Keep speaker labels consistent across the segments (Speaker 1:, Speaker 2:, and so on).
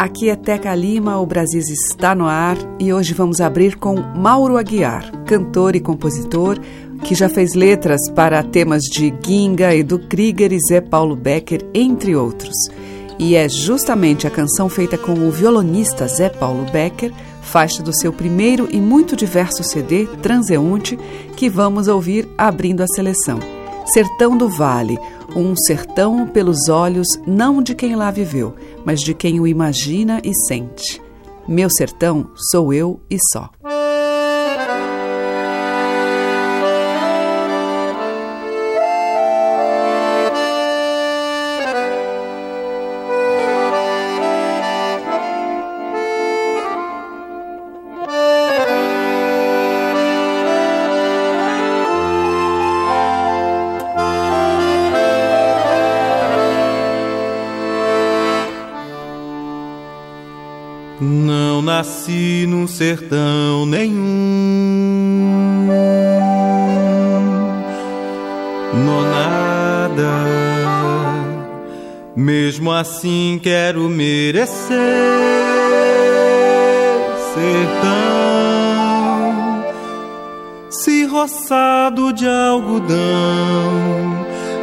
Speaker 1: Aqui é Teca Lima, o Brasil está no ar e hoje vamos abrir com Mauro Aguiar, cantor e compositor que já fez letras para temas de Ginga, Edu Krieger e Zé Paulo Becker, entre outros. E é justamente a canção feita com o violonista Zé Paulo Becker, faixa do seu primeiro e muito diverso CD, Transeunte, que vamos ouvir abrindo a seleção. Sertão do Vale, um sertão pelos olhos não de quem lá viveu, mas de quem o imagina e sente. Meu sertão sou eu e só.
Speaker 2: Nasci num sertão nenhum, nonada. Mesmo assim quero merecer sertão, se roçado de algodão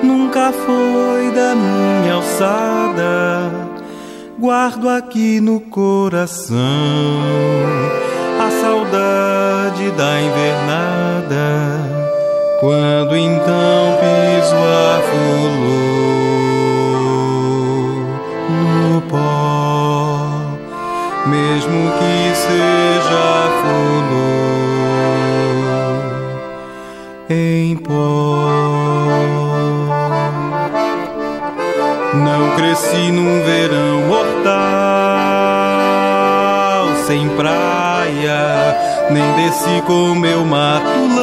Speaker 2: nunca foi da minha alçada guardo aqui no coração a saudade da invernada, quando então piso a flor no pó, mesmo que seja flor em pó. Cresci num verão mortal, sem praia, nem desci com meu matulão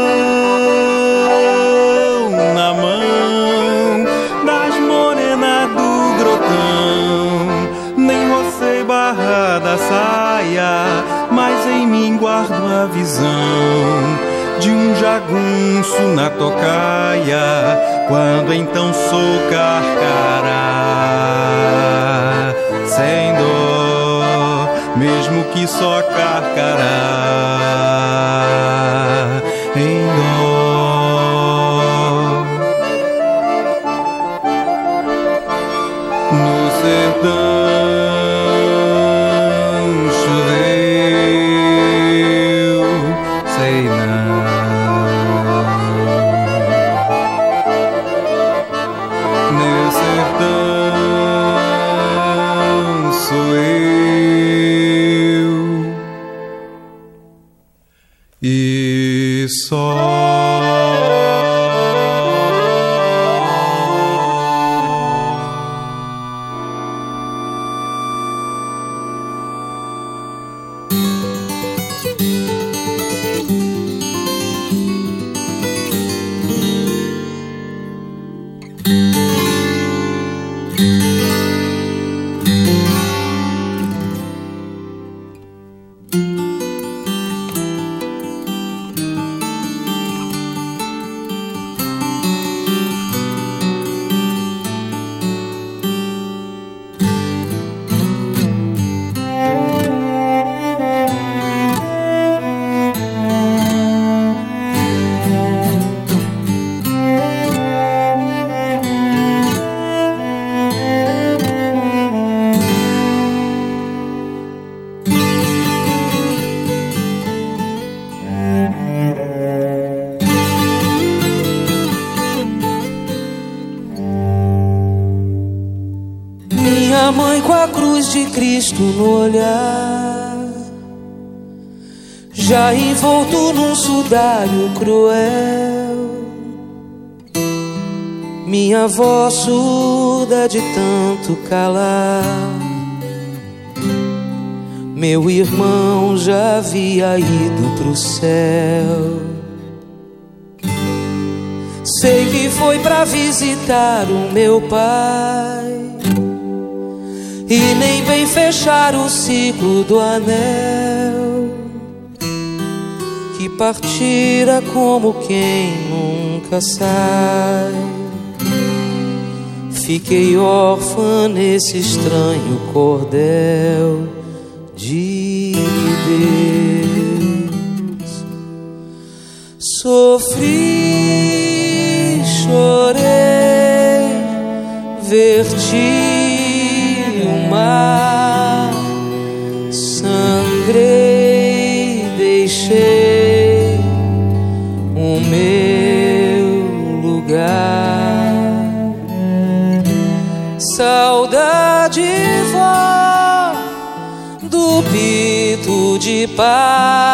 Speaker 2: na mão das morenas do grotão. Nem rocei barra da saia, mas em mim guardo a visão de um jagunço na tocaia, quando então sou carcará, sem dor, mesmo que só carcará, em. No sertão
Speaker 3: Cristo no olhar, já envolto num sudário cruel. Minha voz surda de tanto calar, meu irmão já havia ido pro céu. Sei que foi para visitar o meu pai e nem fechar o ciclo do anel que partira como quem nunca sai. Fiquei órfã nesse estranho cordel de Deus. Sofri, chorei, verti Bye.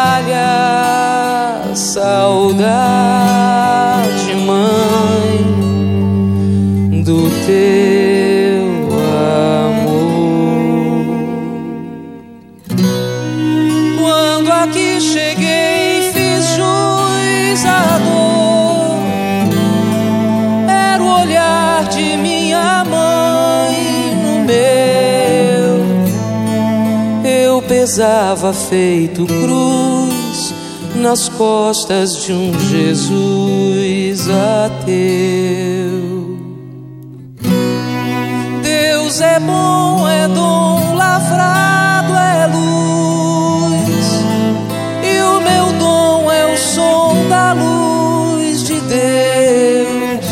Speaker 3: Feito cruz nas costas de um Jesus ateu. Deus é bom, é dom lavrado, é luz. E o meu dom é o som da luz de Deus.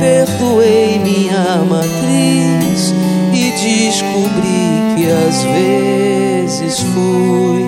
Speaker 3: Perdoei minha matriz e descobri que às vezes fui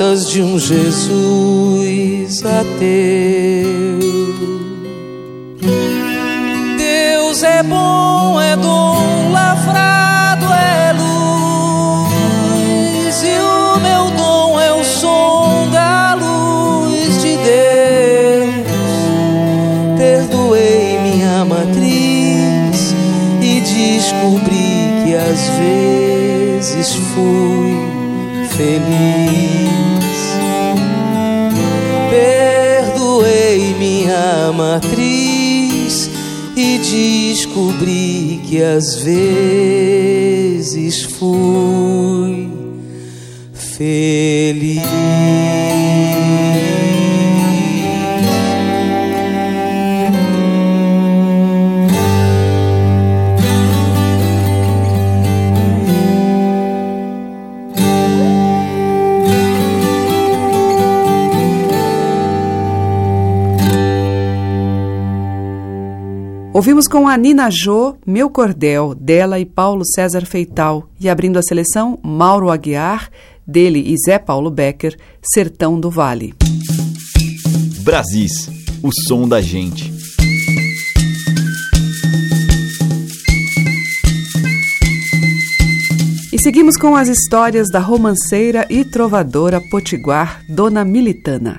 Speaker 3: costas de um Jesus descobri que às vezes fui feliz.
Speaker 1: Ouvimos com a Nina Jô, Meu Cordel, dela e Paulo César Feital, e abrindo a seleção, Mauro Aguiar, dele e Zé Paulo Becker, Sertão do Vale.
Speaker 4: Brasis, o som da gente.
Speaker 1: E seguimos com as histórias da romanceira e trovadora potiguar Dona Militana.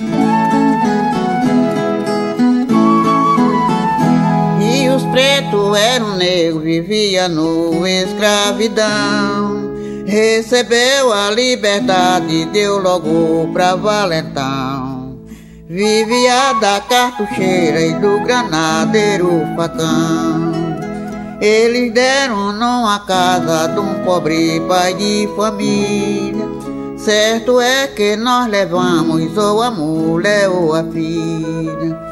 Speaker 5: E os pretos eram negros, vivia no escravidão. Recebeu a liberdade, deu logo pra valentão. Vivia da cartucheira e do granadeiro facão. Eles deram numa casa de um pobre pai de família. Certo é que nós levamos ou a mulher ou a filha.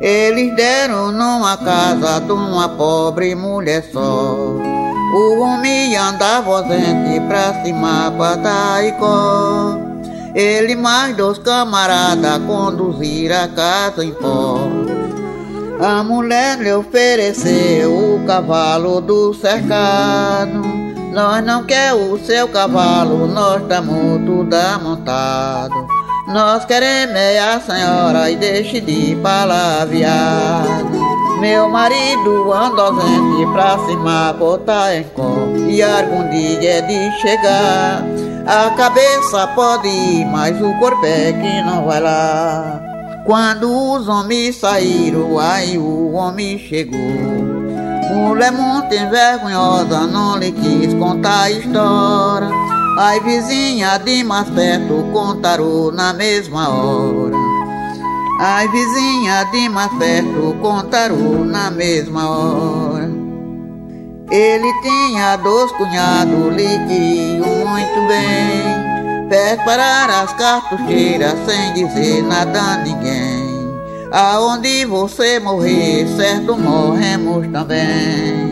Speaker 5: Eles deram numa casa de uma pobre mulher só. O homem andava ausente pra cima pra Taicó. Ele mais dois camaradas conduziram a casa em pó. A mulher lhe ofereceu o cavalo do cercado. Nós não quer o seu cavalo, nós estamos tudo amontado. Nós queremos é a senhora e deixe de palavreado. Meu marido anda ausente pra cima, botar em com E algum dia é de chegar. A cabeça pode ir, mas o corpo é que não vai lá. Quando os homens saíram, aí o homem chegou. Mulher muito envergonhosa, não lhe quis contar a história Ai vizinha de mais perto contaram na mesma hora Ai, vizinha de mais perto contaram na mesma hora. Ele tinha dois cunhados, lhe muito bem. Preparar as cartucheiras sem dizer nada a ninguém. Aonde você morrer, certo morremos também.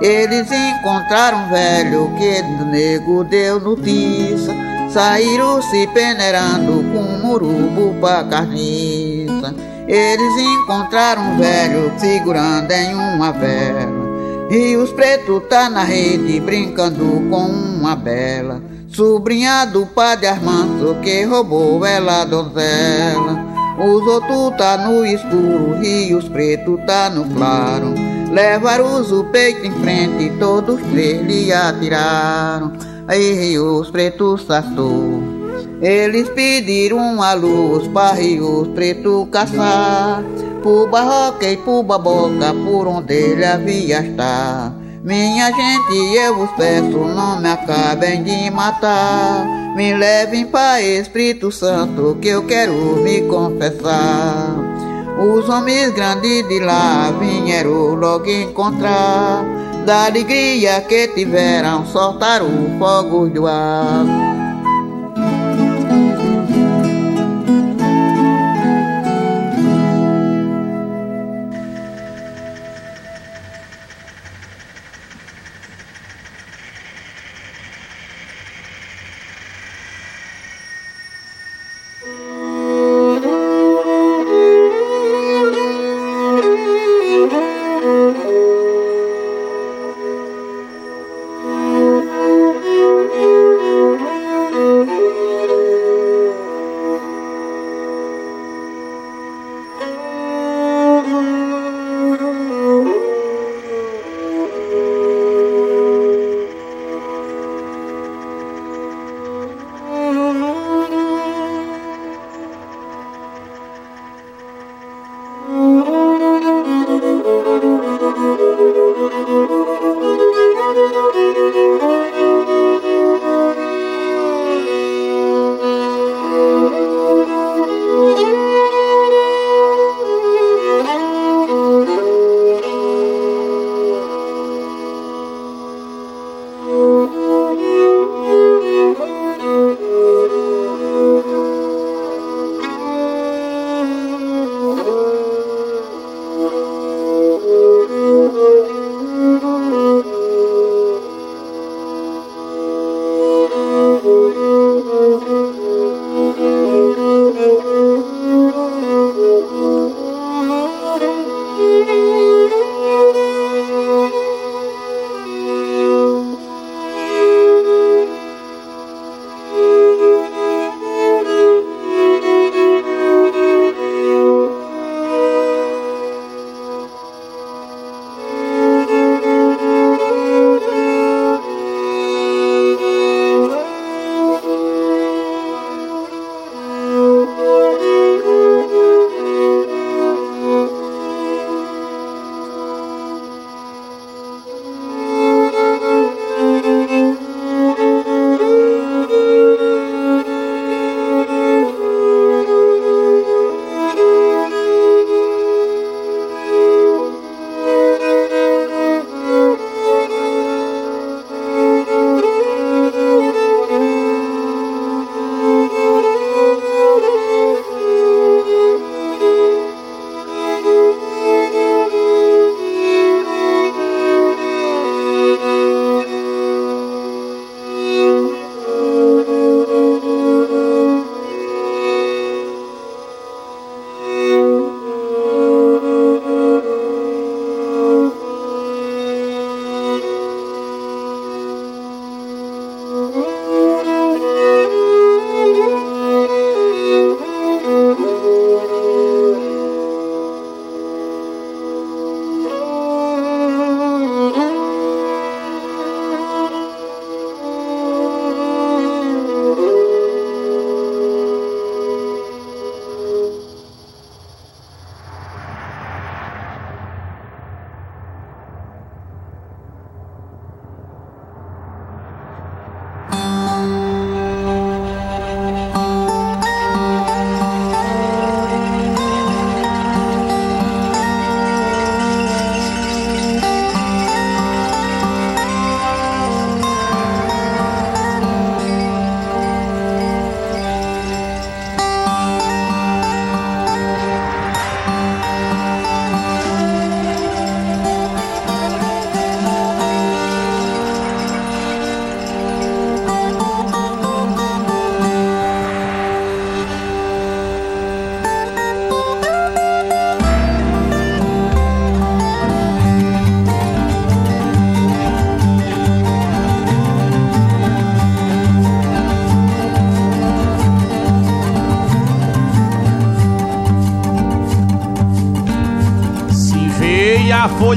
Speaker 5: Eles encontraram um velho que do nego deu notícia. Saíram se peneirando com um urubu pra carniça. Eles encontraram um velho segurando em uma vela. E os pretos tá na rede brincando com uma bela. Sobrinha do padre Armando que roubou ela donzela. Os outros tá no escuro e os pretos tá no claro. Levaram o peito em frente, todos três lhe atiraram. Aí os pretos sastou. Eles pediram a luz para rios pretos caçar. Por barroca e por baboca, por onde ele havia estar. Minha gente, eu vos peço, não me acabem de matar. Me levem para Espírito Santo, que eu quero me confessar. Os homens grandes de lá vieram logo encontrar da alegria que tiveram, soltaram fogos do ar.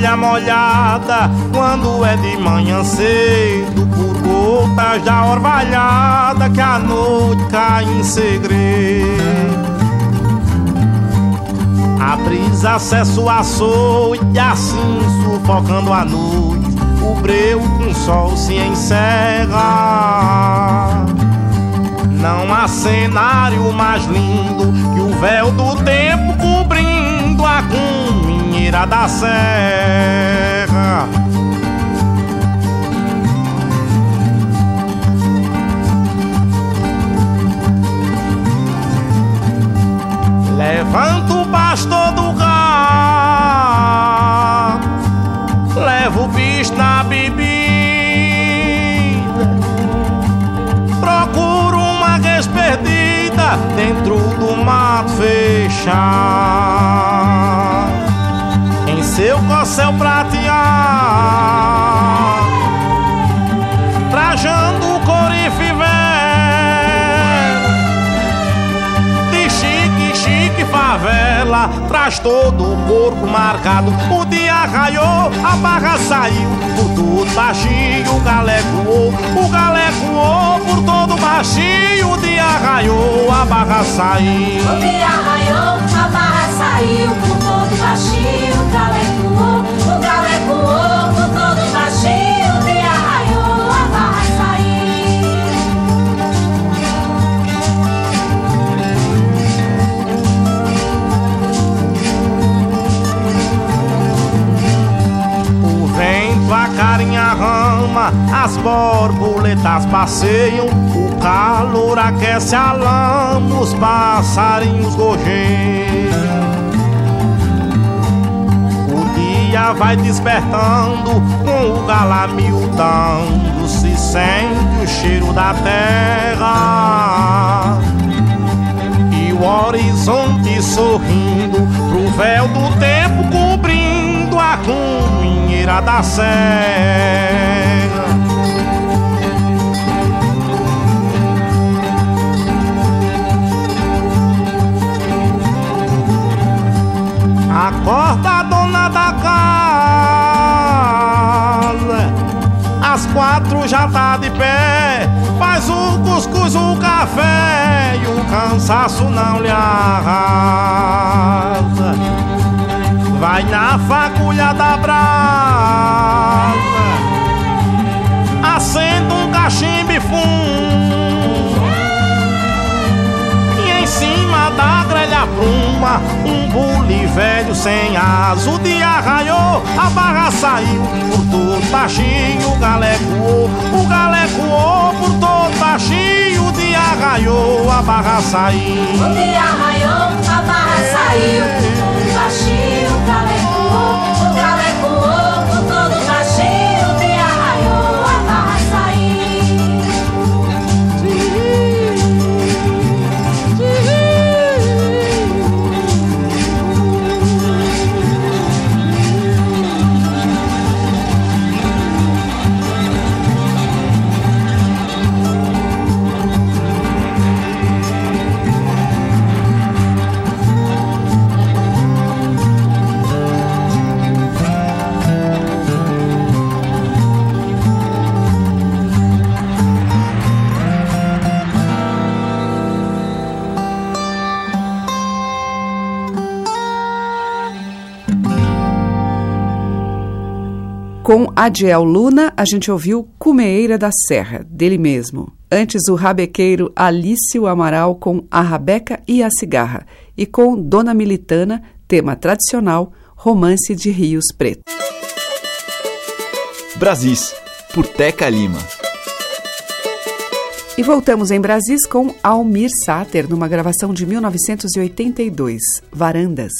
Speaker 6: Folha molhada quando é de manhã cedo por gotas da orvalhada que a noite cai em segredo. A brisa acessa o açoite assim sufocando a noite. O breu com sol se encerra. Não há cenário mais lindo que o véu do tempo cobrindo a cuminheira da serra. Levanta o pastor do gado, leva o bicho na bebida, procura uma vez perdida dentro do mato fechado, seu corcel prateado, trajando o corife velho de chique, chique favela Traz todo o corpo marcado. O dia raiou, a barra saiu Por todo baixinho o galé voou O galé voou por todo baixinho O dia raiou, a barra saiu.
Speaker 7: O dia raiou, a barra saiu por todo
Speaker 6: as borboletas passeiam, o calor aquece a lama, os passarinhos gorjeiam. Dia vai despertando, com o gala miudando, se sente o cheiro da terra. E o horizonte sorrindo pro véu do tempo cobrindo a cuminheira da serra. Acorda, dona da casa. Às quatro já tá de pé. Faz o cuscuz, o café. E o cansaço não lhe arrasa. Vai na fagulha da brasa. Acenda um cachimbo e fumo. Bruma Um bule velho sem asa O dia raiou, a barra saiu Por todo baixinho o galé voou O galé voou por todo baixinho O dia raiou, a barra saiu.
Speaker 7: O dia raiou, a barra saiu. Por todo baixinho, o galé
Speaker 1: Com Adiel Luna, a gente ouviu Cumeeira da Serra, dele mesmo. Antes, o rabequeiro Alício Amaral com A Rabeca e a Cigarra. E com Dona Militana, tema tradicional, Romance de Rios Pretos.
Speaker 4: Brasis, por Teca Lima.
Speaker 1: E voltamos em Brasis com Almir Sater, numa gravação de 1982, Varandas.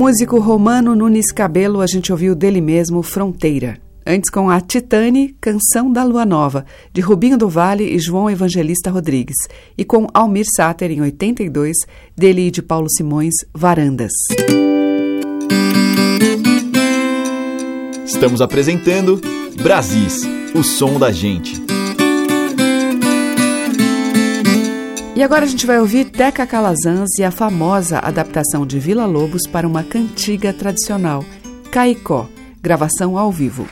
Speaker 7: Músico romano Nunes Cabelo, a gente ouviu dele mesmo Fronteira. Antes com a Titane, Canção da Lua Nova, de Rubinho do Vale e João Evangelista Rodrigues. E com Almir Sater, em 82, dele e de Paulo Simões, Varandas.
Speaker 4: Estamos apresentando Brasis, o som da gente.
Speaker 7: E agora a gente vai ouvir Teca Calazans e a famosa adaptação de Vila Lobos para uma cantiga tradicional, Caicó, gravação ao vivo.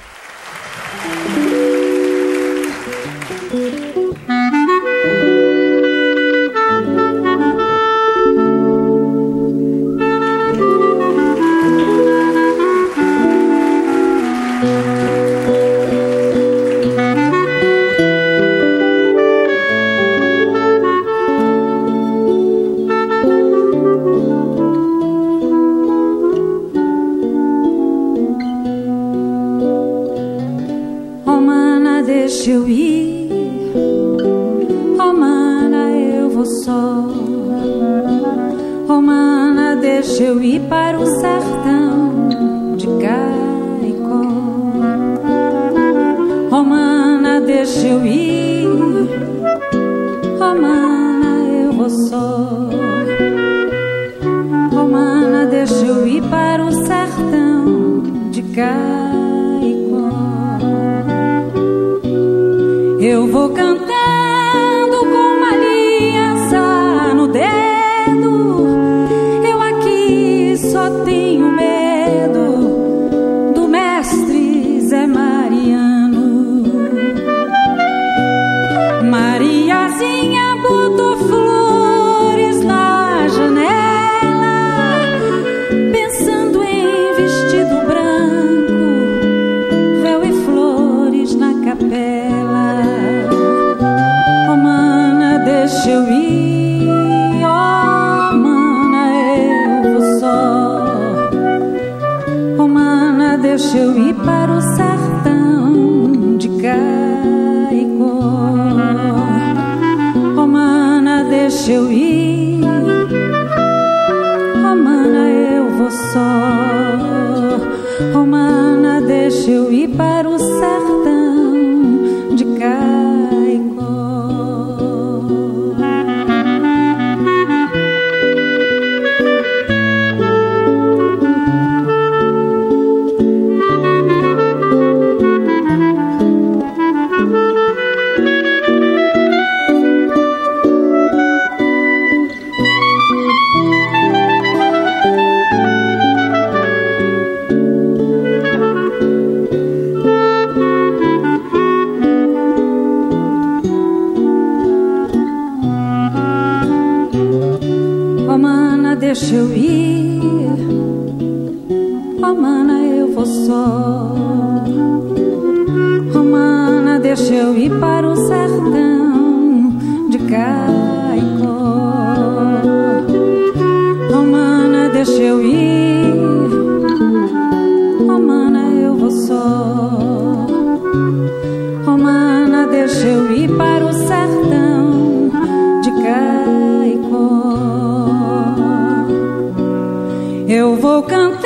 Speaker 8: Para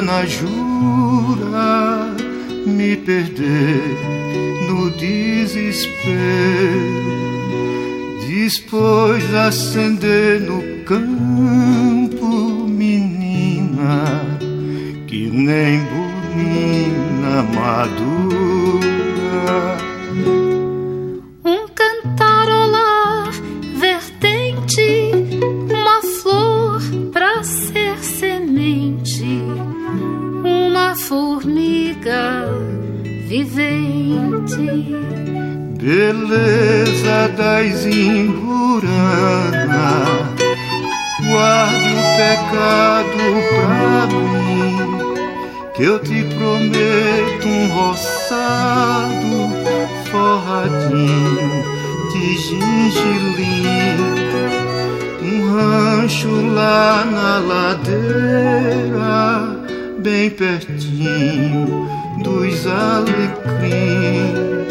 Speaker 2: na jura, me perder no desespero. Depois acender imburanas, guarde o pecado pra mim, que eu te prometo um roçado forradinho de gengilim, um rancho lá na ladeira, bem pertinho dos alecrins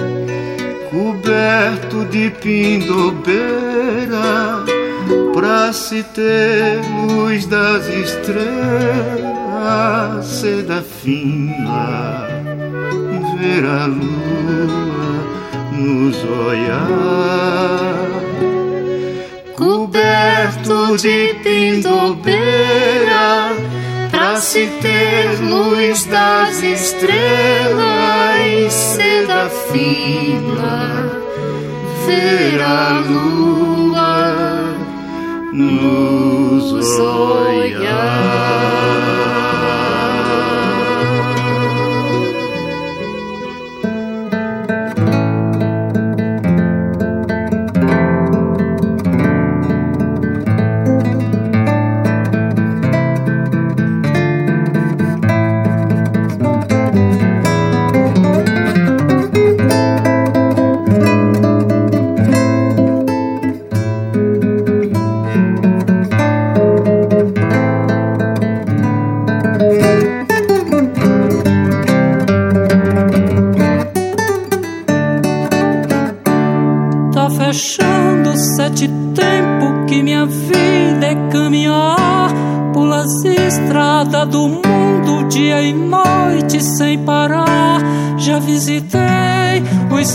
Speaker 2: coberto de pindobeira, pra se ter luz das estrelas, seda fina, ver a lua nos olhar.
Speaker 7: Coberto de pindobeira, se ter luz das estrelas, seda fina, ver a lua nos olhar.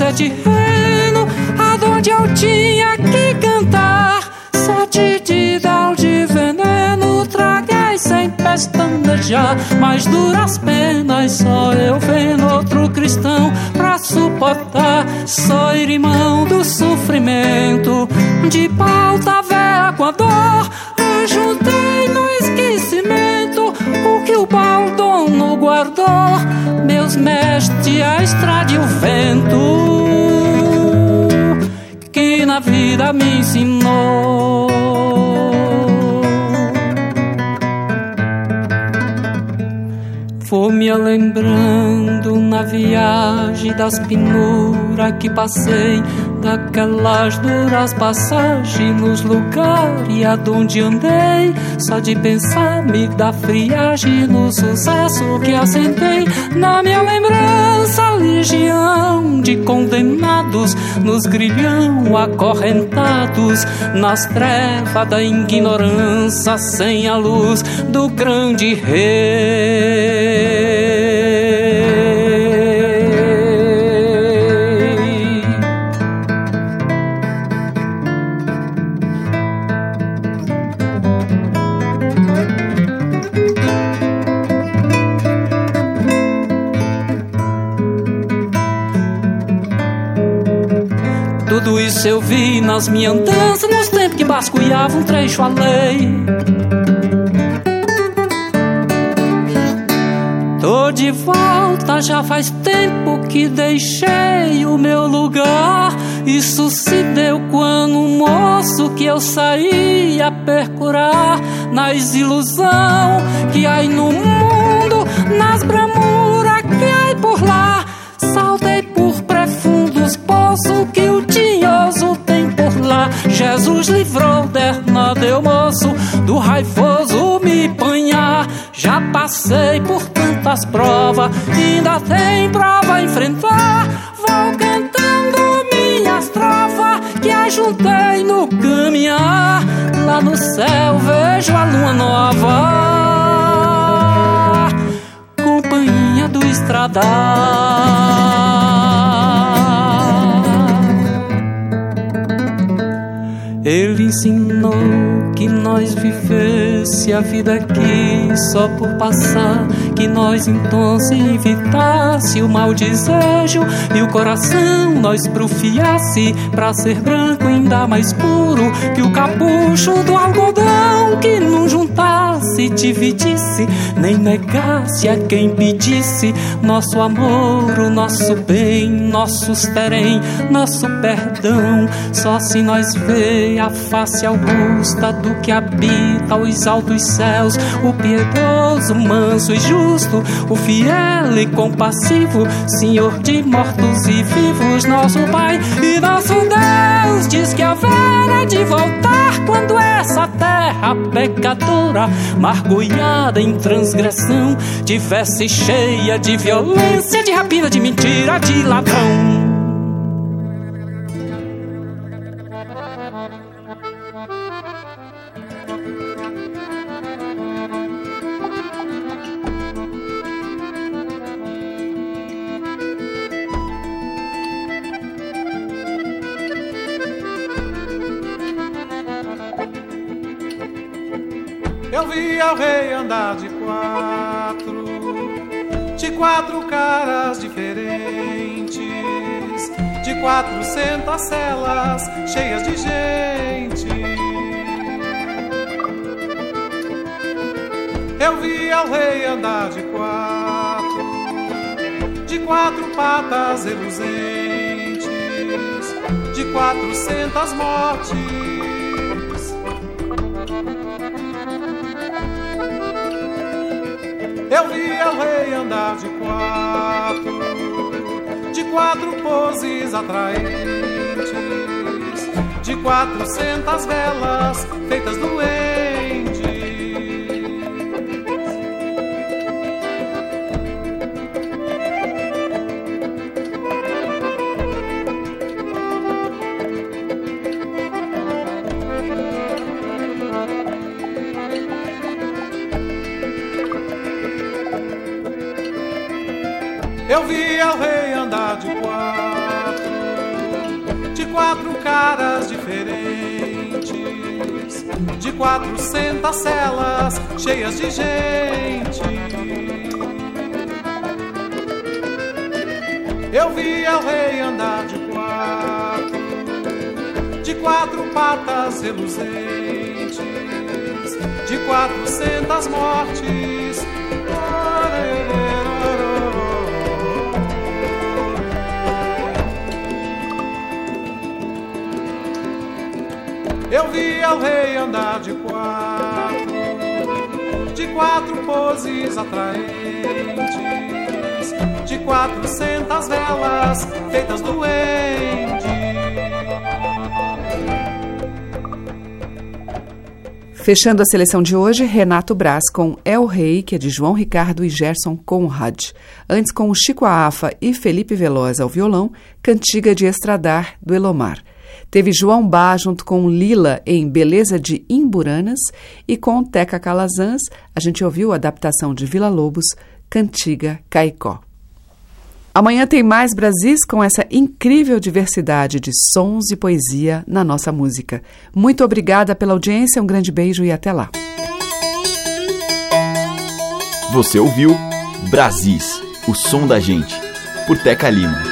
Speaker 9: Sete reinos, aonde eu tinha que cantar. Sete didal de veneno, traguei sem pestanejar. Mas duras penas, só eu vendo outro cristão pra suportar. Sou irmão do sofrimento, de pauta velha com a dor. Ajuntei no esquecimento o que o baldono guardou. Mestres, a estrada e o vento que na vida me ensinou. Vou me lembrando na viagem das penuras que passei, daquelas duras passagens nos lugares aonde andei. Só de pensar me dá friagem no sucesso que assentei. Na minha lembrança, legião de condenados nos grilhão acorrentados nas trevas da ignorância sem a luz do grande rei. Vi nas minhas andanças, nos tempos que basculhava um trecho além. Tô de volta, já faz tempo que deixei o meu lugar. Isso se deu quando um moço que eu saí a percurar nas ilusão que há no mundo, deu moço do raivoso me panhar. Já passei por tantas provas, ainda tem prova a enfrentar. Vou cantando minhas trovas que ajuntei no caminhar. Lá no céu vejo a lua nova, companhia do estradar. Ele ensinou que nós vivesse a vida aqui só por passar, que nós então se evitasse o mau desejo e o coração nós profiasse para ser branco ainda mais puro que o capucho do algodão que não juntasse, dividisse, nem negasse a quem pedisse. Nosso amor, o nosso bem, nossos terem, nosso perdão. Só se nós ver a face augusta do que habita os altos céus, o piedoso, manso e justo, o fiel e compassivo, Senhor de mortos e vivos, nosso Pai e nosso Deus, diz que a vera de voltar quando essa terra pecadora, margulhada em transgressão, tivesse cheia de violência, de rapina, de mentira, de ladrão.
Speaker 10: Eu vi ao rei andar de quatro, de quatro caras diferentes, de quatrocentas celas cheias de gente. Eu vi ao rei andar de quatro, de quatro patas reluzentes, de quatrocentas mortes. Eu vi ao rei andar de quatro, de quatro poses atraentes, de quatrocentas velas feitas doentes. Celas cheias de gente. Eu vi ao rei andar de quatro, de quatro patas reluzentes, de quatrocentas mortes. Eu vi ao rei andar de quatro, de quatro poses atraentes, de quatrocentas velas feitas doentes.
Speaker 1: Fechando a seleção de hoje, Renato Braz com El Rei, que é de João Ricardo e Gerson Conrad. Antes com o Chico Afa e Felipe Veloz ao violão, Cantiga de Estradar, do Elomar. Teve João Bá junto com Lila em Beleza de Imburanas e com Teca Calazans a gente ouviu a adaptação de Vila Lobos, Cantiga Caicó. Amanhã tem mais Brasis com essa incrível diversidade de sons e poesia na nossa música. Muito obrigada pela audiência, um grande beijo e até lá.
Speaker 4: Você ouviu Brasis, o som da gente, por Teca Lima.